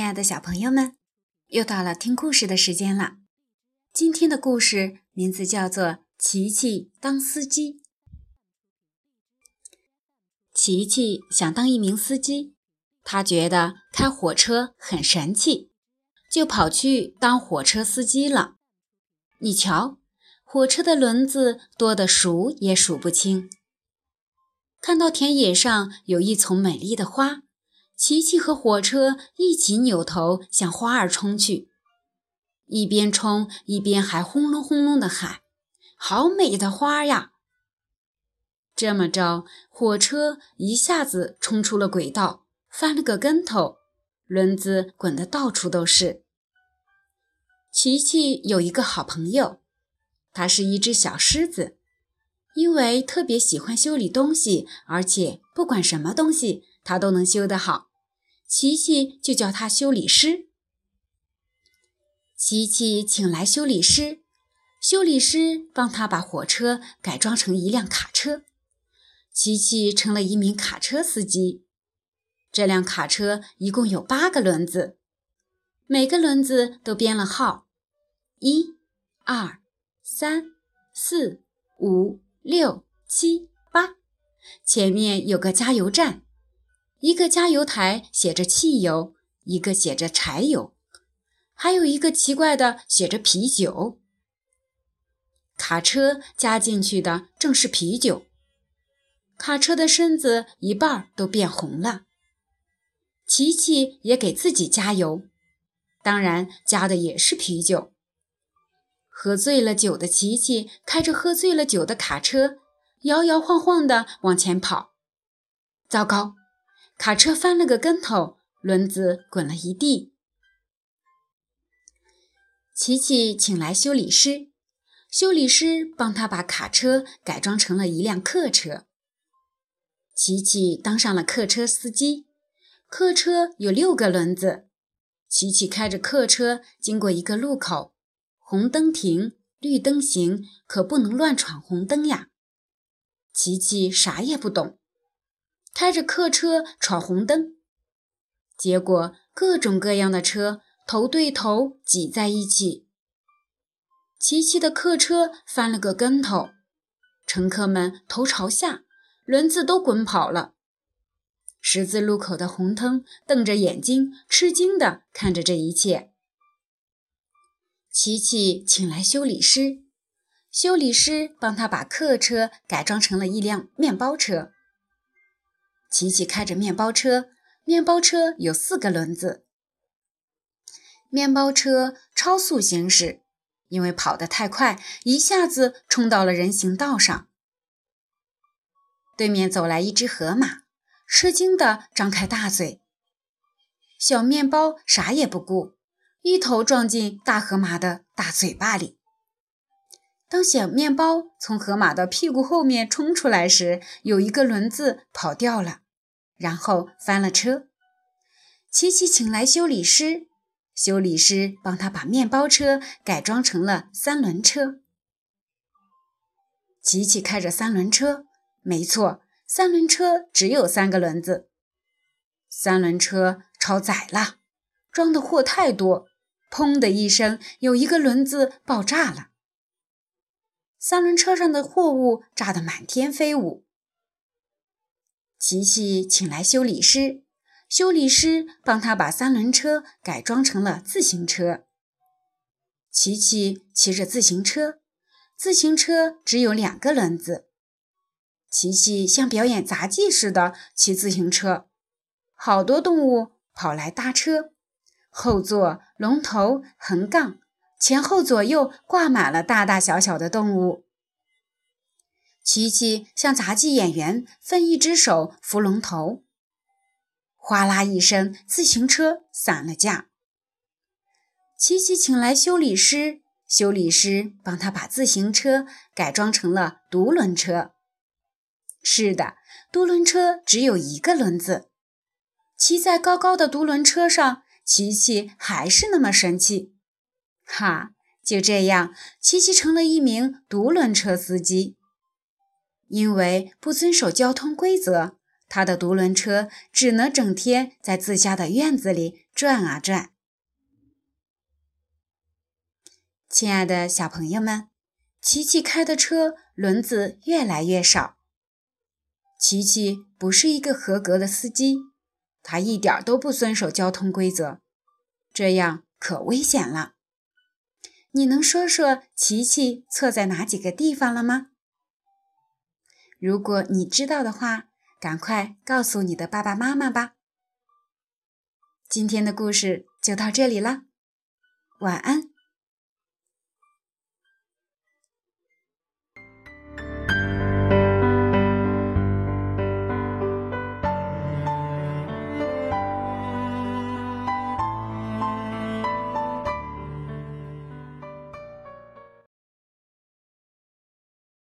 亲爱的小朋友们，又到了听故事的时间了。今天的故事名字叫做《琪琪当司机》。琪琪想当一名司机，他觉得开火车很神气，就跑去当火车司机了。你瞧，火车的轮子多得数也数不清。看到田野上有一丛美丽的花。琪琪和火车一起扭头向花儿冲去，一边冲一边还轰隆轰隆地喊：“好美的花呀！”这么着，火车一下子冲出了轨道，翻了个跟头，轮子滚得到处都是。琪琪有一个好朋友，他是一只小狮子，因为特别喜欢修理东西，而且不管什么东西他都能修得好。琪琪就叫他修理师。琪琪请来修理师，修理师帮他把火车改装成一辆卡车。琪琪成了一名卡车司机。这辆卡车一共有八个轮子，每个轮子都编了号：一、二、三、四、五、六、七、八。前面有个加油站。一个加油台写着汽油，一个写着柴油，还有一个奇怪的写着啤酒。卡车加进去的正是啤酒。卡车的身子一半都变红了。琪琪也给自己加油，当然加的也是啤酒。喝醉了酒的琪琪开着喝醉了酒的卡车，摇摇晃晃地往前跑。糟糕！卡车翻了个跟头，轮子滚了一地。琪琪请来修理师，修理师帮他把卡车改装成了一辆客车。琪琪当上了客车司机。客车有六个轮子。琪琪开着客车经过一个路口，红灯停，绿灯行，可不能乱闯红灯呀。琪琪啥也不懂。开着客车闯红灯，结果各种各样的车头对头挤在一起。琪琪的客车翻了个跟头，乘客们头朝下，轮子都滚跑了。十字路口的红灯瞪着眼睛，吃惊地看着这一切。琪琪请来修理师，修理师帮他把客车改装成了一辆面包车。琪琪开着面包车，面包车有四个轮子。面包车超速行驶，因为跑得太快，一下子冲到了人行道上。对面走来一只河马，吃惊地张开大嘴。小面包啥也不顾，一头撞进大河马的大嘴巴里。当小面包从河马的屁股后面冲出来时，有一个轮子跑掉了，然后翻了车。琪琪请来修理师，修理师帮他把面包车改装成了三轮车。琪琪开着三轮车，没错，三轮车只有三个轮子。三轮车超载了，装的货太多，砰的一声，有一个轮子爆炸了。三轮车上的货物炸得满天飞舞。琪琪请来修理师，修理师帮他把三轮车改装成了自行车。琪琪骑着自行车，自行车只有两个轮子。琪琪像表演杂技似的骑自行车，好多动物跑来搭车，后座、龙头、横杠。前后左右挂满了大大小小的动物。琪琪像杂技演员，分一只手扶龙头。哗啦一声，自行车散了架。琪琪请来修理师，修理师帮他把自行车改装成了独轮车。是的，独轮车只有一个轮子。骑在高高的独轮车上，琪琪还是那么神气。哈，就这样，琪琪成了一名独轮车司机。因为不遵守交通规则，他的独轮车只能整天在自家的院子里转啊转。亲爱的小朋友们，琪琪开的车轮子越来越少。琪琪不是一个合格的司机，他一点都不遵守交通规则，这样可危险了。你能说说琪琪错在哪几个地方了吗？如果你知道的话，赶快告诉你的爸爸妈妈吧。今天的故事就到这里了，晚安。